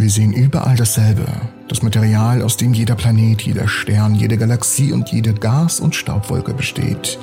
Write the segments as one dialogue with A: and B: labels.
A: Wir sehen überall dasselbe. Das Material, aus dem jeder Planet, jeder Stern, jede Galaxie und jede Gas- und Staubwolke besteht.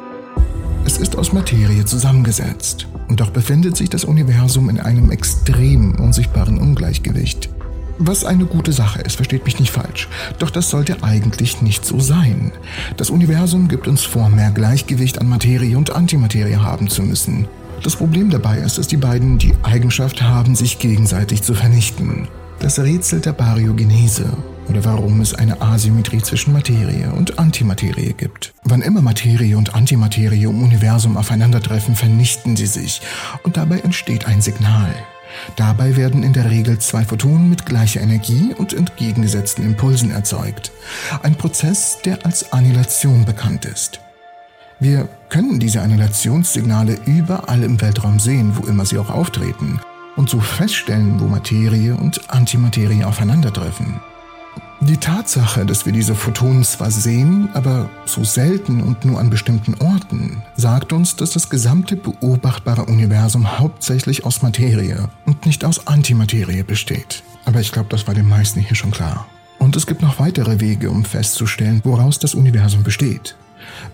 A: Es ist aus Materie zusammengesetzt. Und doch befindet sich das Universum in einem extrem unsichtbaren Ungleichgewicht. Was eine gute Sache ist, versteht mich nicht falsch. Doch das sollte eigentlich nicht so sein. Das Universum gibt uns vor, mehr Gleichgewicht an Materie und Antimaterie haben zu müssen. Das Problem dabei ist, dass die beiden die Eigenschaft haben, sich gegenseitig zu vernichten. Das Rätsel der Baryogenese oder warum es eine Asymmetrie zwischen Materie und Antimaterie gibt. Wann immer Materie und Antimaterie im Universum aufeinandertreffen, vernichten sie sich und dabei entsteht ein Signal. Dabei werden in der Regel zwei Photonen mit gleicher Energie und entgegengesetzten Impulsen erzeugt. Ein Prozess, der als Annihilation bekannt ist. Wir können diese Annihilationssignale überall im Weltraum sehen, wo immer sie auch auftreten, und so feststellen, wo Materie und Antimaterie aufeinandertreffen. Die Tatsache, dass wir diese Photonen zwar sehen, aber so selten und nur an bestimmten Orten, sagt uns, dass das gesamte beobachtbare Universum hauptsächlich aus Materie und nicht aus Antimaterie besteht. Aber ich glaube, das war den meisten hier schon klar. Und es gibt noch weitere Wege, um festzustellen, woraus das Universum besteht.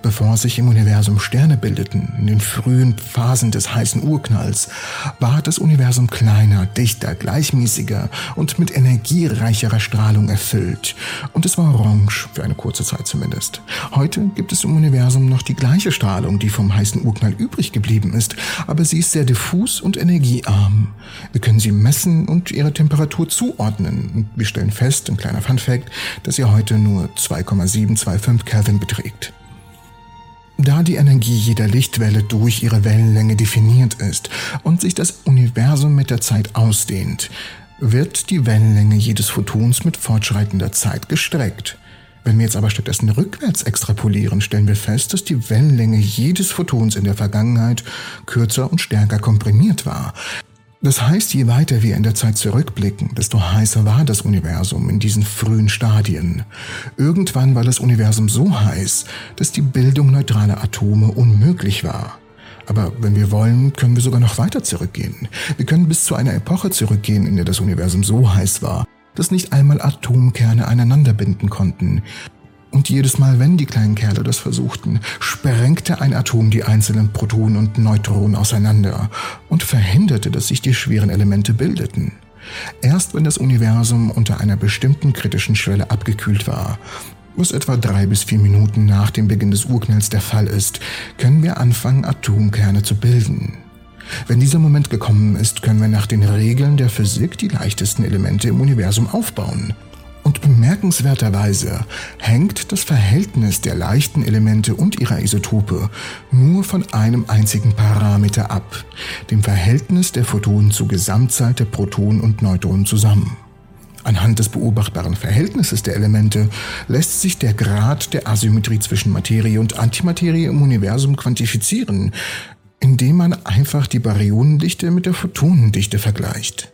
A: Bevor sich im Universum Sterne bildeten, in den frühen Phasen des heißen Urknalls, war das Universum kleiner, dichter, gleichmäßiger und mit energiereicherer Strahlung erfüllt. Und es war orange, für eine kurze Zeit zumindest. Heute gibt es im Universum noch die gleiche Strahlung, die vom heißen Urknall übrig geblieben ist, aber sie ist sehr diffus und energiearm. Wir können sie messen und ihre Temperatur zuordnen. Und wir stellen fest, ein kleiner Funfact, dass sie heute nur 2,725 Kelvin beträgt. Da die Energie jeder Lichtwelle durch ihre Wellenlänge definiert ist und sich das Universum mit der Zeit ausdehnt, wird die Wellenlänge jedes Photons mit fortschreitender Zeit gestreckt. Wenn wir jetzt aber stattdessen rückwärts extrapolieren, stellen wir fest, dass die Wellenlänge jedes Photons in der Vergangenheit kürzer und stärker komprimiert war. Das heißt, je weiter wir in der Zeit zurückblicken, desto heißer war das Universum in diesen frühen Stadien. Irgendwann war das Universum so heiß, dass die Bildung neutraler Atome unmöglich war. Aber wenn wir wollen, können wir sogar noch weiter zurückgehen. Wir können bis zu einer Epoche zurückgehen, in der das Universum so heiß war, dass nicht einmal Atomkerne aneinander binden konnten. Und jedes Mal, wenn die kleinen Kerle das versuchten, sprengte ein Atom die einzelnen Protonen und Neutronen auseinander und verhinderte, dass sich die schweren Elemente bildeten. Erst wenn das Universum unter einer bestimmten kritischen Schwelle abgekühlt war, was etwa drei bis vier Minuten nach dem Beginn des Urknalls der Fall ist, können wir anfangen, Atomkerne zu bilden. Wenn dieser Moment gekommen ist, können wir nach den Regeln der Physik die leichtesten Elemente im Universum aufbauen. Bemerkenswerterweise hängt das Verhältnis der leichten Elemente und ihrer Isotope nur von einem einzigen Parameter ab, dem Verhältnis der Photonen zur Gesamtzahl der Protonen und Neutronen zusammen. Anhand des beobachtbaren Verhältnisses der Elemente lässt sich der Grad der Asymmetrie zwischen Materie und Antimaterie im Universum quantifizieren, indem man einfach die Baryonendichte mit der Photonendichte vergleicht.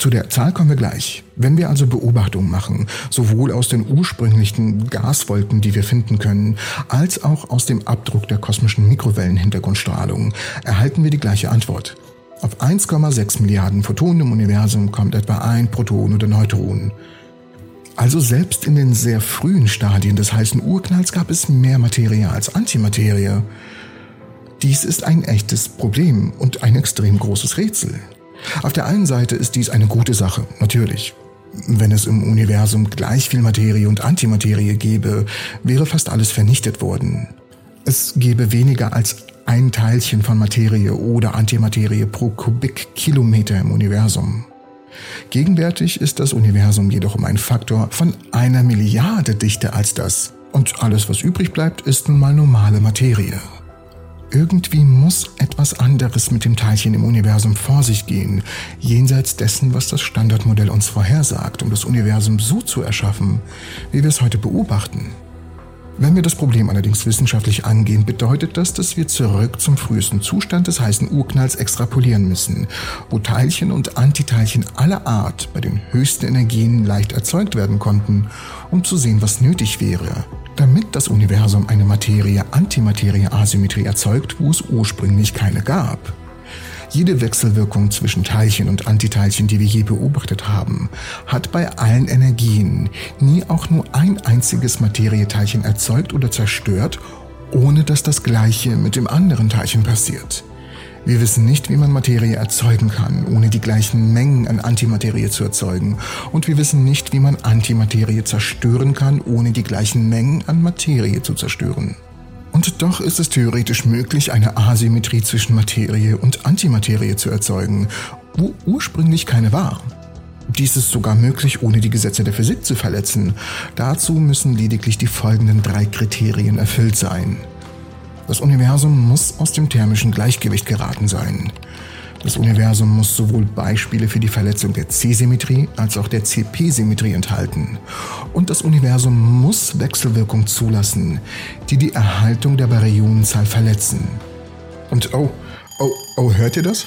A: Zu der Zahl kommen wir gleich. Wenn wir also Beobachtungen machen, sowohl aus den ursprünglichen Gaswolken, die wir finden können, als auch aus dem Abdruck der kosmischen Mikrowellenhintergrundstrahlung, erhalten wir die gleiche Antwort. Auf 1,6 Milliarden Photonen im Universum kommt etwa ein Proton oder Neutron. Also selbst in den sehr frühen Stadien des heißen Urknalls gab es mehr Materie als Antimaterie. Dies ist ein echtes Problem und ein extrem großes Rätsel. Auf der einen Seite ist dies eine gute Sache, natürlich. Wenn es im Universum gleich viel Materie und Antimaterie gäbe, wäre fast alles vernichtet worden. Es gäbe weniger als ein Teilchen von Materie oder Antimaterie pro Kubikkilometer im Universum. Gegenwärtig ist das Universum jedoch um einen Faktor von einer Milliarde dichter als das. Und alles, was übrig bleibt, ist nun mal normale Materie. Irgendwie muss etwas anderes mit dem Teilchen im Universum vor sich gehen, jenseits dessen, was das Standardmodell uns vorhersagt, um das Universum so zu erschaffen, wie wir es heute beobachten. Wenn wir das Problem allerdings wissenschaftlich angehen, bedeutet das, dass wir zurück zum frühesten Zustand des heißen Urknalls extrapolieren müssen, wo Teilchen und Antiteilchen aller Art bei den höchsten Energien leicht erzeugt werden konnten, um zu sehen, was nötig wäre, damit das Universum eine Materie-Antimaterie-Asymmetrie erzeugt, wo es ursprünglich keine gab. Jede Wechselwirkung zwischen Teilchen und Antiteilchen, die wir je beobachtet haben, hat bei allen Energien nie auch nur ein einziges Materieteilchen erzeugt oder zerstört, ohne dass das gleiche mit dem anderen Teilchen passiert. Wir wissen nicht, wie man Materie erzeugen kann, ohne die gleichen Mengen an Antimaterie zu erzeugen. Und wir wissen nicht, wie man Antimaterie zerstören kann, ohne die gleichen Mengen an Materie zu zerstören. Und doch ist es theoretisch möglich, eine Asymmetrie zwischen Materie und Antimaterie zu erzeugen, wo ursprünglich keine war. Dies ist sogar möglich, ohne die Gesetze der Physik zu verletzen. Dazu müssen lediglich die folgenden drei Kriterien erfüllt sein. Das Universum muss aus dem thermischen Gleichgewicht geraten sein. Das Universum muss sowohl Beispiele für die Verletzung der C-Symmetrie als auch der CP-Symmetrie enthalten. Und das Universum muss Wechselwirkung zulassen, die die Erhaltung der Baryonenzahl verletzen. Und oh, oh, oh, hört ihr das?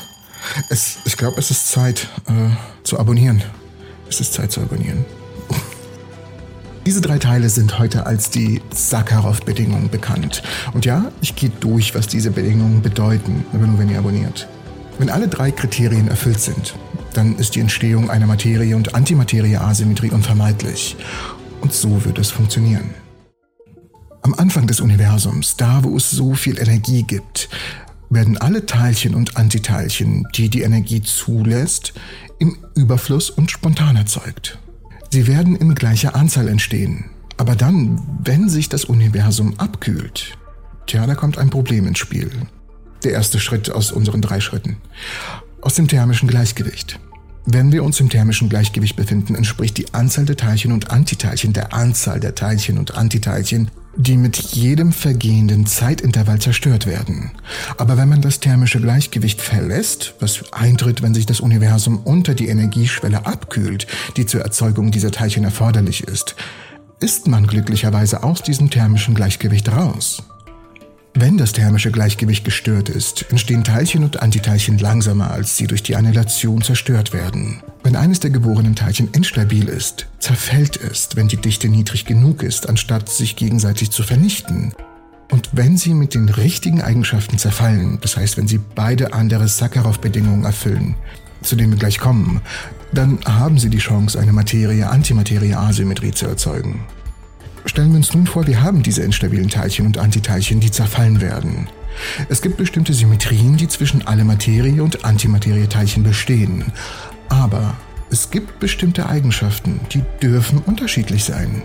A: Es, ich glaube, es ist Zeit äh, zu abonnieren. Es ist Zeit zu abonnieren. Diese drei Teile sind heute als die Sakharov-Bedingungen bekannt. Und ja, ich gehe durch, was diese Bedingungen bedeuten, aber nur wenn ihr abonniert. Wenn alle drei Kriterien erfüllt sind, dann ist die Entstehung einer Materie- und Antimaterie-Asymmetrie unvermeidlich. Und so wird es funktionieren. Am Anfang des Universums, da wo es so viel Energie gibt, werden alle Teilchen und Antiteilchen, die die Energie zulässt, im Überfluss und spontan erzeugt. Sie werden in gleicher Anzahl entstehen. Aber dann, wenn sich das Universum abkühlt, tja, da kommt ein Problem ins Spiel. Der erste Schritt aus unseren drei Schritten. Aus dem thermischen Gleichgewicht. Wenn wir uns im thermischen Gleichgewicht befinden, entspricht die Anzahl der Teilchen und Antiteilchen der Anzahl der Teilchen und Antiteilchen die mit jedem vergehenden Zeitintervall zerstört werden. Aber wenn man das thermische Gleichgewicht verlässt, was eintritt, wenn sich das Universum unter die Energieschwelle abkühlt, die zur Erzeugung dieser Teilchen erforderlich ist, ist man glücklicherweise aus diesem thermischen Gleichgewicht raus. Wenn das thermische Gleichgewicht gestört ist, entstehen Teilchen und Antiteilchen langsamer, als sie durch die Annihilation zerstört werden. Wenn eines der geborenen Teilchen instabil ist, zerfällt es, wenn die Dichte niedrig genug ist, anstatt sich gegenseitig zu vernichten. Und wenn sie mit den richtigen Eigenschaften zerfallen, das heißt, wenn sie beide andere Sakharov-Bedingungen erfüllen, zu denen wir gleich kommen, dann haben sie die Chance, eine Materie-Antimaterie-Asymmetrie zu erzeugen. Stellen wir uns nun vor, wir haben diese instabilen Teilchen und Antiteilchen, die zerfallen werden. Es gibt bestimmte Symmetrien, die zwischen alle Materie- und Antimaterie-Teilchen bestehen. Aber es gibt bestimmte Eigenschaften, die dürfen unterschiedlich sein.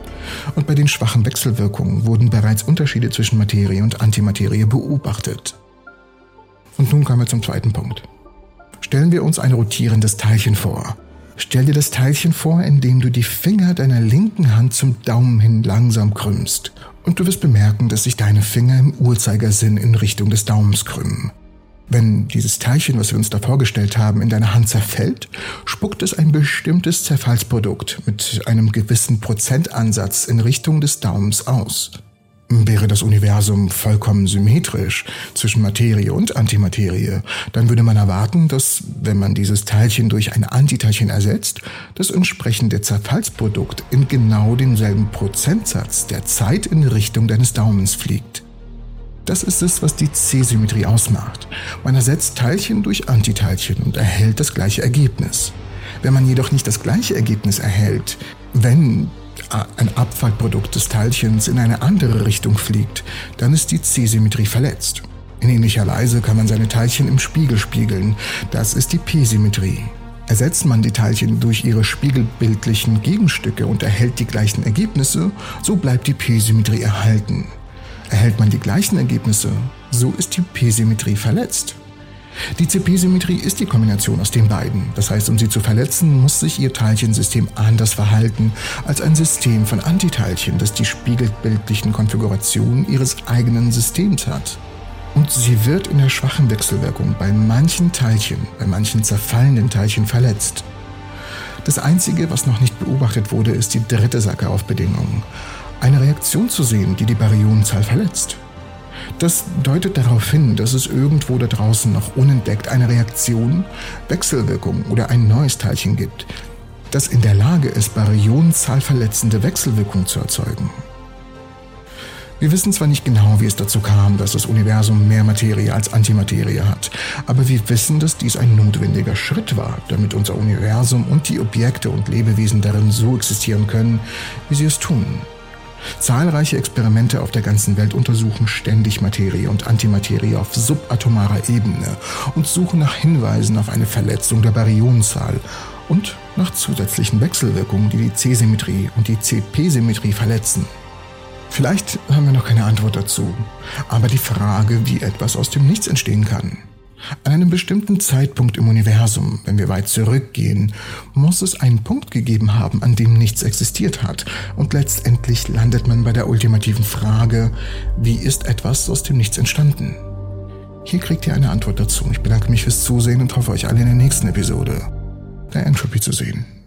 A: Und bei den schwachen Wechselwirkungen wurden bereits Unterschiede zwischen Materie und Antimaterie beobachtet. Und nun kommen wir zum zweiten Punkt. Stellen wir uns ein rotierendes Teilchen vor. Stell dir das Teilchen vor, indem du die Finger deiner linken Hand zum Daumen hin langsam krümmst. Und du wirst bemerken, dass sich deine Finger im Uhrzeigersinn in Richtung des Daumens krümmen. Wenn dieses Teilchen, was wir uns da vorgestellt haben, in deiner Hand zerfällt, spuckt es ein bestimmtes Zerfallsprodukt mit einem gewissen Prozentansatz in Richtung des Daumens aus. Wäre das Universum vollkommen symmetrisch zwischen Materie und Antimaterie, dann würde man erwarten, dass, wenn man dieses Teilchen durch ein Antiteilchen ersetzt, das entsprechende Zerfallsprodukt in genau denselben Prozentsatz der Zeit in Richtung deines Daumens fliegt. Das ist es, was die C-Symmetrie ausmacht. Man ersetzt Teilchen durch Antiteilchen und erhält das gleiche Ergebnis. Wenn man jedoch nicht das gleiche Ergebnis erhält, wenn ein Abfallprodukt des Teilchens in eine andere Richtung fliegt, dann ist die C-Symmetrie verletzt. In ähnlicher Weise kann man seine Teilchen im Spiegel spiegeln. Das ist die P-Symmetrie. Ersetzt man die Teilchen durch ihre spiegelbildlichen Gegenstücke und erhält die gleichen Ergebnisse, so bleibt die P-Symmetrie erhalten. Erhält man die gleichen Ergebnisse, so ist die P-Symmetrie verletzt. Die CP-Symmetrie ist die Kombination aus den beiden. Das heißt, um sie zu verletzen, muss sich ihr Teilchensystem anders verhalten als ein System von Antiteilchen, das die spiegelbildlichen Konfigurationen ihres eigenen Systems hat. Und sie wird in der schwachen Wechselwirkung bei manchen Teilchen, bei manchen zerfallenden Teilchen verletzt. Das Einzige, was noch nicht beobachtet wurde, ist die dritte Sakharov-Bedingung. Eine Reaktion zu sehen, die die Baryonenzahl verletzt. Das deutet darauf hin, dass es irgendwo da draußen noch unentdeckt eine Reaktion, Wechselwirkung oder ein neues Teilchen gibt, das in der Lage ist, Baryonenzahl verletzende Wechselwirkung zu erzeugen. Wir wissen zwar nicht genau, wie es dazu kam, dass das Universum mehr Materie als Antimaterie hat, aber wir wissen, dass dies ein notwendiger Schritt war, damit unser Universum und die Objekte und Lebewesen darin so existieren können, wie sie es tun. Zahlreiche Experimente auf der ganzen Welt untersuchen ständig Materie und Antimaterie auf subatomarer Ebene und suchen nach Hinweisen auf eine Verletzung der Baryonzahl und nach zusätzlichen Wechselwirkungen, die die C-Symmetrie und die CP-Symmetrie verletzen. Vielleicht haben wir noch keine Antwort dazu, aber die Frage, wie etwas aus dem Nichts entstehen kann. An einem bestimmten Zeitpunkt im Universum, wenn wir weit zurückgehen, muss es einen Punkt gegeben haben, an dem nichts existiert hat. Und letztendlich landet man bei der ultimativen Frage, wie ist etwas aus dem Nichts entstanden? Hier kriegt ihr eine Antwort dazu. Ich bedanke mich fürs Zusehen und hoffe euch alle in der nächsten Episode der Entropy zu sehen.